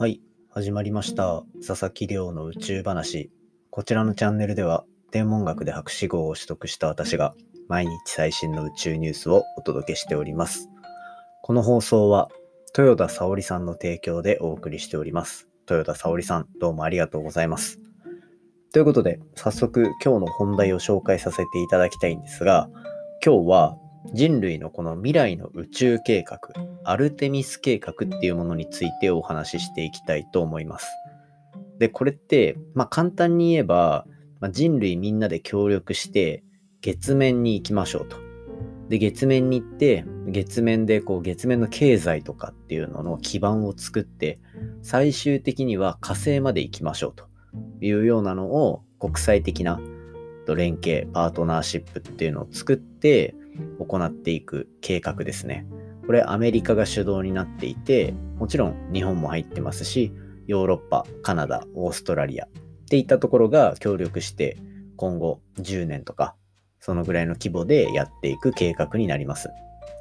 はい、始まりました。佐々木亮の宇宙話。こちらのチャンネルでは、天文学で博士号を取得した私が、毎日最新の宇宙ニュースをお届けしております。この放送は、豊田沙織さんの提供でお送りしております。豊田沙織さん、どうもありがとうございます。ということで、早速今日の本題を紹介させていただきたいんですが、今日は人類のこの未来の宇宙計画、アルテミス計画っていうものについてお話ししていきたいと思います。で、これって、まあ簡単に言えば、まあ、人類みんなで協力して月面に行きましょうと。で、月面に行って、月面でこう月面の経済とかっていうのの基盤を作って、最終的には火星まで行きましょうというようなのを国際的な連携、パートナーシップっていうのを作って行っていく計画ですね。これアメリカが主導になっていて、もちろん日本も入ってますし、ヨーロッパ、カナダ、オーストラリアっていったところが協力して今後10年とかそのぐらいの規模でやっていく計画になります。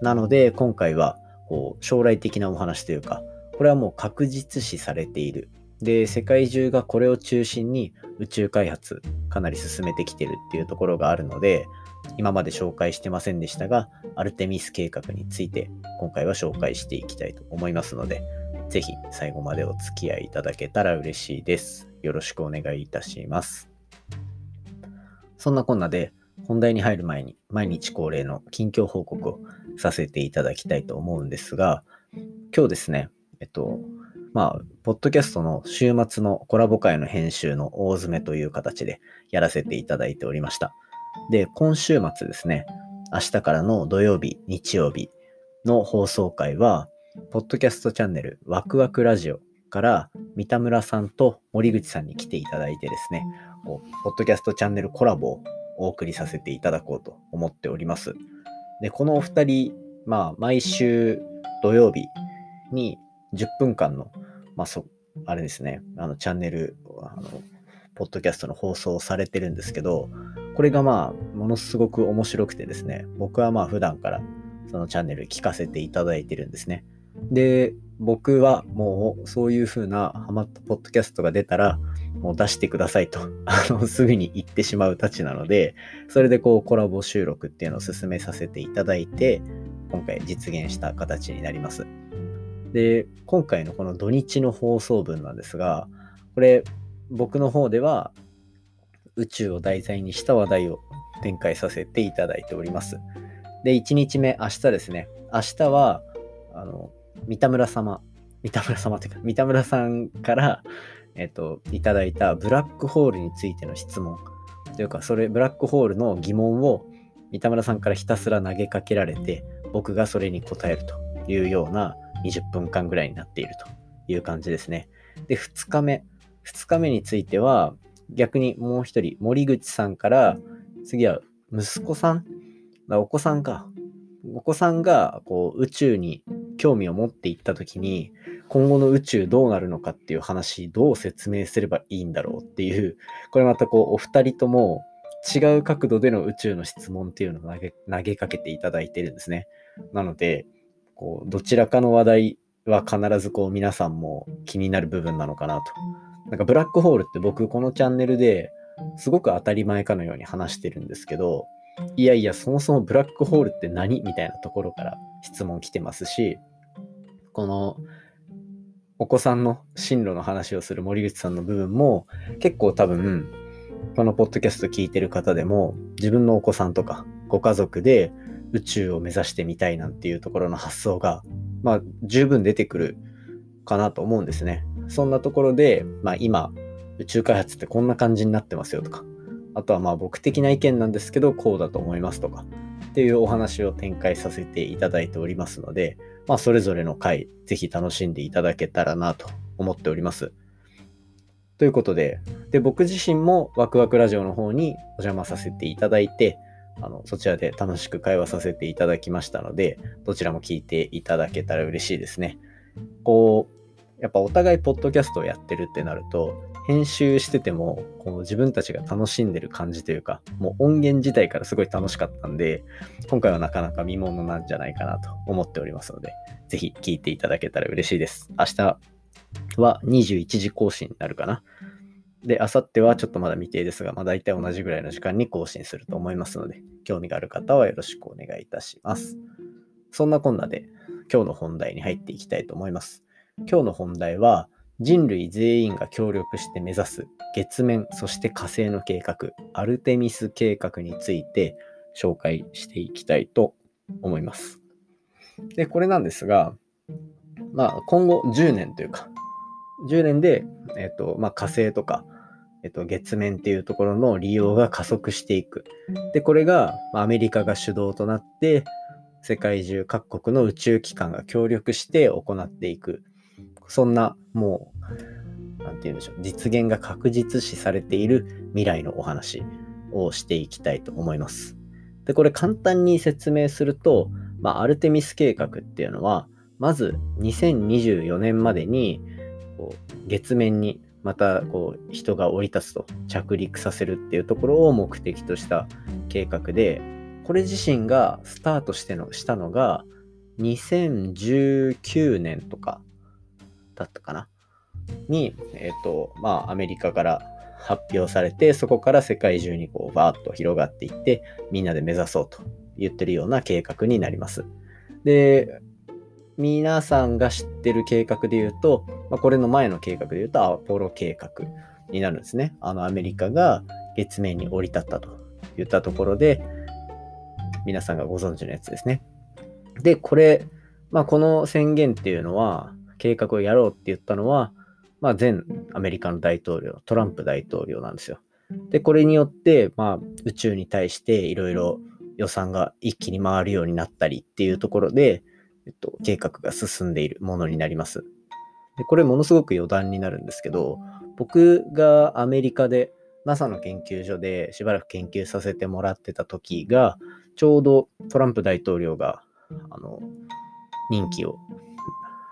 なので今回はこう将来的なお話というか、これはもう確実視されている。で、世界中がこれを中心に宇宙開発かなり進めてきてるっていうところがあるので、今まで紹介してませんでしたが、アルテミス計画について今回は紹介していきたいと思いますので、ぜひ最後までお付き合いいただけたら嬉しいです。よろしくお願いいたします。そんなこんなで本題に入る前に毎日恒例の近況報告をさせていただきたいと思うんですが、今日ですね、えっと、まあ、ポッドキャストの週末のコラボ会の編集の大詰めという形でやらせていただいておりました。で、今週末ですね、明日からの土曜日、日曜日の放送会は、ポッドキャストチャンネルワクワクラジオから三田村さんと森口さんに来ていただいてですね、こうポッドキャストチャンネルコラボをお送りさせていただこうと思っております。で、このお二人、まあ、毎週土曜日に10分間の、まあ、そ、あれですね、あの、チャンネル、あの、ポッドキャストの放送をされてるんですけど、これがまあ、ものすごく面白くてですね、僕はまあ普段からそのチャンネル聞かせていただいてるんですね。で、僕はもうそういう風なハマったポッドキャストが出たら、もう出してくださいと、あの、すぐに言ってしまうたちなので、それでこうコラボ収録っていうのを進めさせていただいて、今回実現した形になります。で、今回のこの土日の放送分なんですが、これ、僕の方では宇宙を題材にした話題を展開させていただいております。で、1日目、明日ですね。明日は、あの、三田村様、三田村様っていうか、三田村さんから、えっと、いただいたブラックホールについての質問というか、それ、ブラックホールの疑問を三田村さんからひたすら投げかけられて、僕がそれに答えるというような20分間ぐらいになっているという感じですね。で、2日目。2日目については、逆にもう一人、森口さんから、次は息子さん？お子さんか。お子さんがこう宇宙に興味を持っていった時に、今後の宇宙どうなるのかっていう話、どう説明すればいいんだろうっていう、これまたこうお二人とも違う角度での宇宙の質問っていうのを投げ投げかけていただいてるんですね。なので、こうどちらかの話題は必ずこう皆さんも気になる部分なのかなと。なんかブラックホールって僕このチャンネルですごく当たり前かのように話してるんですけど、いやいや、そもそもブラックホールって何？みたいなところから質問来てますし、このお子さんの進路の話をする森口さんの部分も結構多分、このポッドキャスト聞いてる方でも自分のお子さんとかご家族で宇宙を目指してみたいなんていうところの発想が、まあ十分出てくるかなと思うんですね。そんなところで、まあ今、宇宙開発ってこんな感じになってますよとか、あとはまあ僕的な意見なんですけど、こうだと思いますとか、っていうお話を展開させていただいておりますので、まあそれぞれの回、ぜひ楽しんでいただけたらなと思っております。ということで、で、僕自身もワクワクラジオの方にお邪魔させていただいて、あの、そちらで楽しく会話させていただきましたので、どちらも聞いていただけたら嬉しいですね。こう、やっぱお互いポッドキャストをやってるってなると、編集してても、この自分たちが楽しんでる感じというか、もう音源自体からすごい楽しかったんで、今回はなかなか見ものなんじゃないかなと思っておりますので、ぜひ聞いていただけたら嬉しいです。明日、は21時更新になるかな。で、あさってはちょっとまだ未定ですが、まあ大体同じぐらいの時間に更新すると思いますので、興味がある方はよろしくお願いいたします。そんなこんなで今日の本題に入っていきたいと思います。今日の本題は、人類全員が協力して目指す月面、そして火星の計画、アルテミス計画について紹介していきたいと思います。で、これなんですが、まあ、今後10年というか、10年で、えっ、と、まあ、火星とか、えっと、月面っていうところの利用が加速していく。で、これが、まあ、アメリカが主導となって、世界中各国の宇宙機関が協力して行っていく。そんな、もう、なんて言うんでしょう、実現が確実視されている未来のお話をしていきたいと思います。で、これ簡単に説明すると、まあ、アルテミス計画っていうのは、まず2024年までにこう月面にまたこう人が降り立つと着陸させるっていうところを目的とした計画でこれ自身がスタートしてのしたのが2019年とかだったかな？に、えっ、ー、とまあアメリカから発表されてそこから世界中にこうバーッと広がっていってみんなで目指そうと言ってるような計画になります。で皆さんが知ってる計画で言うと、まあ、これの前の計画で言うとアポロ計画になるんですね。あのアメリカが月面に降り立ったと言ったところで、皆さんがご存知のやつですね。で、これ、まあ、この宣言っていうのは、計画をやろうって言ったのは、まあ、前アメリカの大統領、トランプ大統領なんですよ。で、これによって、まあ、宇宙に対していろいろ予算が一気に回るようになったりっていうところで、えっと、計画が進んでいるものになります。でこれものすごく余談になるんですけど、僕がアメリカで NASA の研究所でしばらく研究させてもらってた時が、ちょうどトランプ大統領が、あの、任期を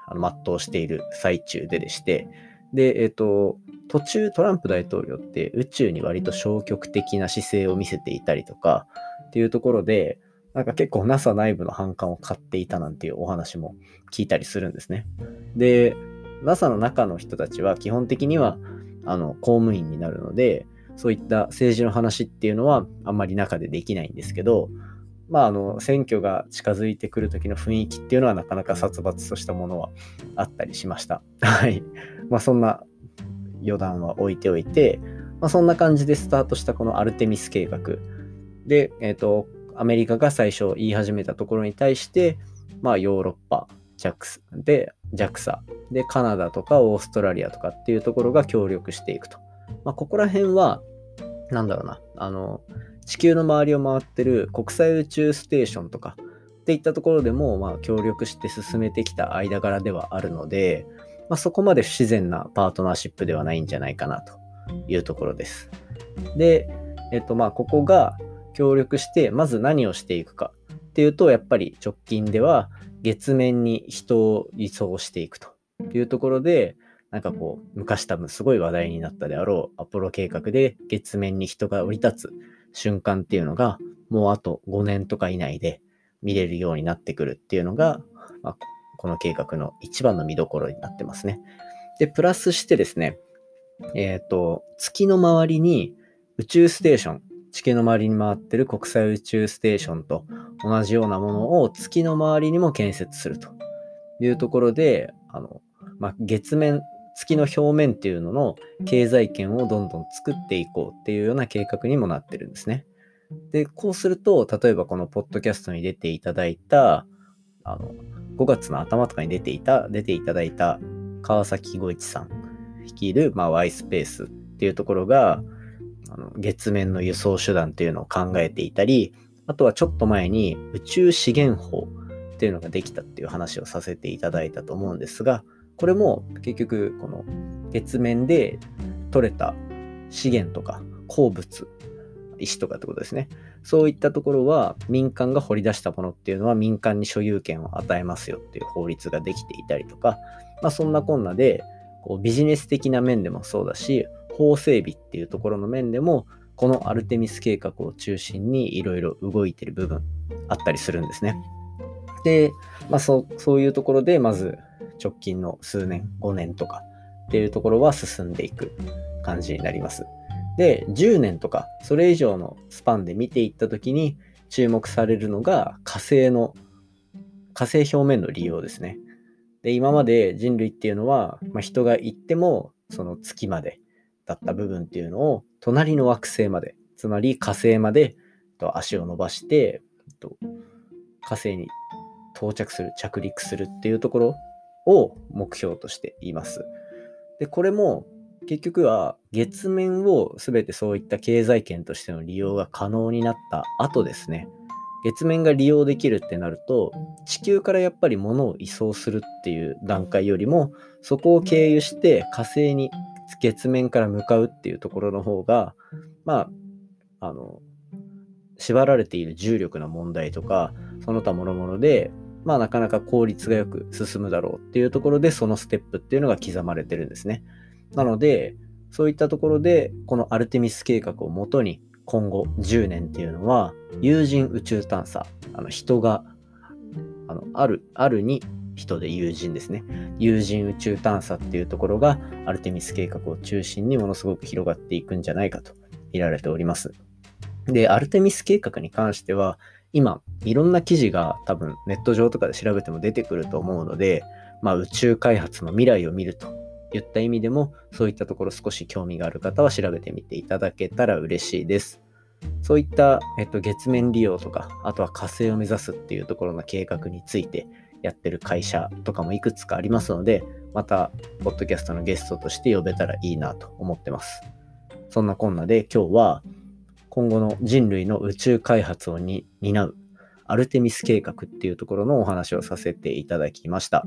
あの全うしている最中ででして、で、えっ、と、途中トランプ大統領って宇宙に割と消極的な姿勢を見せていたりとかっていうところで、なんか結構 NASA 内部の反感を買っていたなんていうお話も聞いたりするんですね。で、NASA の中の人たちは基本的にはあの公務員になるので、そういった政治の話っていうのはあんまり中でできないんですけど、まあ、あの選挙が近づいてくる時の雰囲気っていうのはなかなか殺伐としたものはあったりしました。はい。まあ、そんな余談は置いておいて、まあ、そんな感じでスタートしたこのアルテミス計画。で、えっ、ー、と、アメリカが最初言い始めたところに対して、まあヨーロッパ、JAX で JAXA でカナダとかオーストラリアとかっていうところが協力していくと。まあここら辺は、なんだろうな、あの、地球の周りを回ってる国際宇宙ステーションとかっていったところでも、まあ協力して進めてきた間柄ではあるので、まあそこまで不自然なパートナーシップではないんじゃないかなというところです。で、えっとまあここが協力して、まず何をしていくかっていうと、やっぱり直近では月面に人を移送していくというところで、なんかこう、昔多分すごい話題になったであろうアポロ計画で月面に人が降り立つ瞬間っていうのが、もうあと5年とか以内で見れるようになってくるっていうのが、まあ、この計画の一番の見どころになってますね。で、プラスしてですね、えっ、ー、と、月の周りに宇宙ステーション、地球の周りに回ってる国際宇宙ステーションと同じようなものを月の周りにも建設するというところで、あの、まあ、月面、月の表面っていうのの経済圏をどんどん作っていこうっていうような計画にもなってるんですね。で、こうすると、例えばこのポッドキャストに出ていただいた、あの、5月の頭とかに出ていた、出ていただいた川崎吾一さん率いる、まあ、Y スペースっていうところが、あの月面の輸送手段っていうのを考えていたり、あとはちょっと前に宇宙資源法っていうのができたっていう話をさせていただいたと思うんですが、これも結局この月面で取れた資源とか鉱物、石とかってことですね。そういったところは民間が掘り出したものっていうのは民間に所有権を与えますよっていう法律ができていたりとか、まあそんなこんなでこうビジネス的な面でもそうだし、法整備っていうところの面でも、このアルテミス計画を中心にいろいろ動いてる部分あったりするんですね。で、まあそそういうところでまず直近の数年、5年とかっていうところは進んでいく感じになります。で、10年とか、それ以上のスパンで見ていったときに注目されるのが火星の、火星表面の利用ですね。で、今まで人類っていうのは、まあ、人が行っても、その月までだった部分っていうのを、隣の惑星まで、つまり火星まで足を伸ばして、火星に到着する、着陸するっていうところを目標としています。で、これも結局は月面を全てそういった経済圏としての利用が可能になった後ですね。月面が利用できるってなると地球からやっぱり物を移送するっていう段階よりもそこを経由して火星に月面から向かうっていうところの方がまああの縛られている重力の問題とかその他諸々でまあなかなか効率がよく進むだろうっていうところでそのステップっていうのが刻まれてるんですね。なので、そういったところで、このアルテミス計画をもとに、今後10年っていうのは、有人宇宙探査、あの人が、あの、ある、あるに人で有人ですね。有人宇宙探査っていうところが、アルテミス計画を中心にものすごく広がっていくんじゃないかと見られております。で、アルテミス計画に関しては、今、いろんな記事が多分ネット上とかで調べても出てくると思うので、まあ、宇宙開発の未来を見ると言った意味でも、そういったところ少し興味がある方は調べてみていただけたら嬉しいです。そういった、えっと、月面利用とか、あとは火星を目指すっていうところの計画についてやってる会社とかもいくつかありますので、また、ポッドキャストのゲストとして呼べたらいいなと思ってます。そんなこんなで今日は、今後の人類の宇宙開発を担うアルテミス計画っていうところのお話をさせていただきました。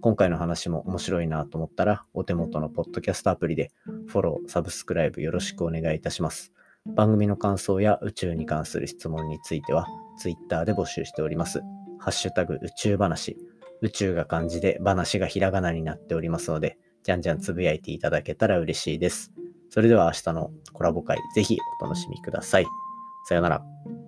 今回の話も面白いなと思ったら、お手元のポッドキャストアプリでフォロー、サブスクライブよろしくお願いいたします。番組の感想や宇宙に関する質問については、Twitter で募集しております。ハッシュタグ宇宙話。宇宙が漢字で話がひらがなになっておりますので、じゃんじゃんつぶやいていただけたら嬉しいです。それでは明日のコラボ会、ぜひお楽しみください。さよなら。